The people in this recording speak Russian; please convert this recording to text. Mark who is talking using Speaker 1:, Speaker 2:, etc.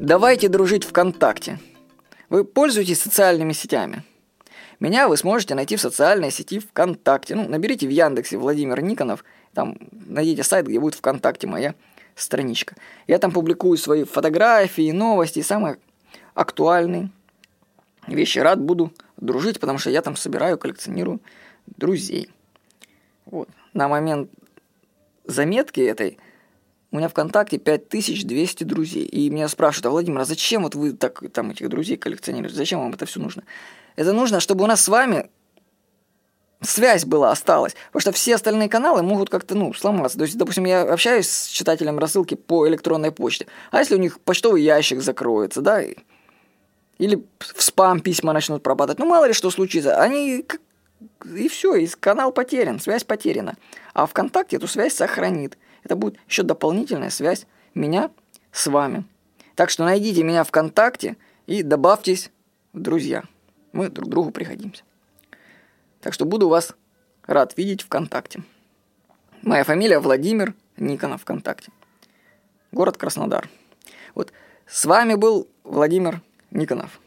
Speaker 1: Давайте дружить ВКонтакте. Вы пользуетесь социальными сетями. Меня вы сможете найти в социальной сети ВКонтакте. Ну, наберите в Яндексе Владимир Никонов, там найдите сайт, где будет ВКонтакте моя страничка. Я там публикую свои фотографии, новости, самые актуальные вещи. Рад буду дружить, потому что я там собираю, коллекционирую друзей. Вот. На момент заметки этой у меня ВКонтакте 5200 друзей. И меня спрашивают, а Владимир, а зачем вот вы так там этих друзей коллекционируете? Зачем вам это все нужно? Это нужно, чтобы у нас с вами связь была, осталась. Потому что все остальные каналы могут как-то, ну, сломаться. То есть, допустим, я общаюсь с читателем рассылки по электронной почте. А если у них почтовый ящик закроется, да, или в спам письма начнут пропадать, ну, мало ли что случится, они и все, и канал потерян, связь потеряна. А ВКонтакте эту связь сохранит. Это будет еще дополнительная связь меня с вами. Так что найдите меня ВКонтакте и добавьтесь в друзья. Мы друг другу приходимся. Так что буду вас рад видеть ВКонтакте. Моя фамилия Владимир Никонов ВКонтакте. Город Краснодар. Вот с вами был Владимир Никонов.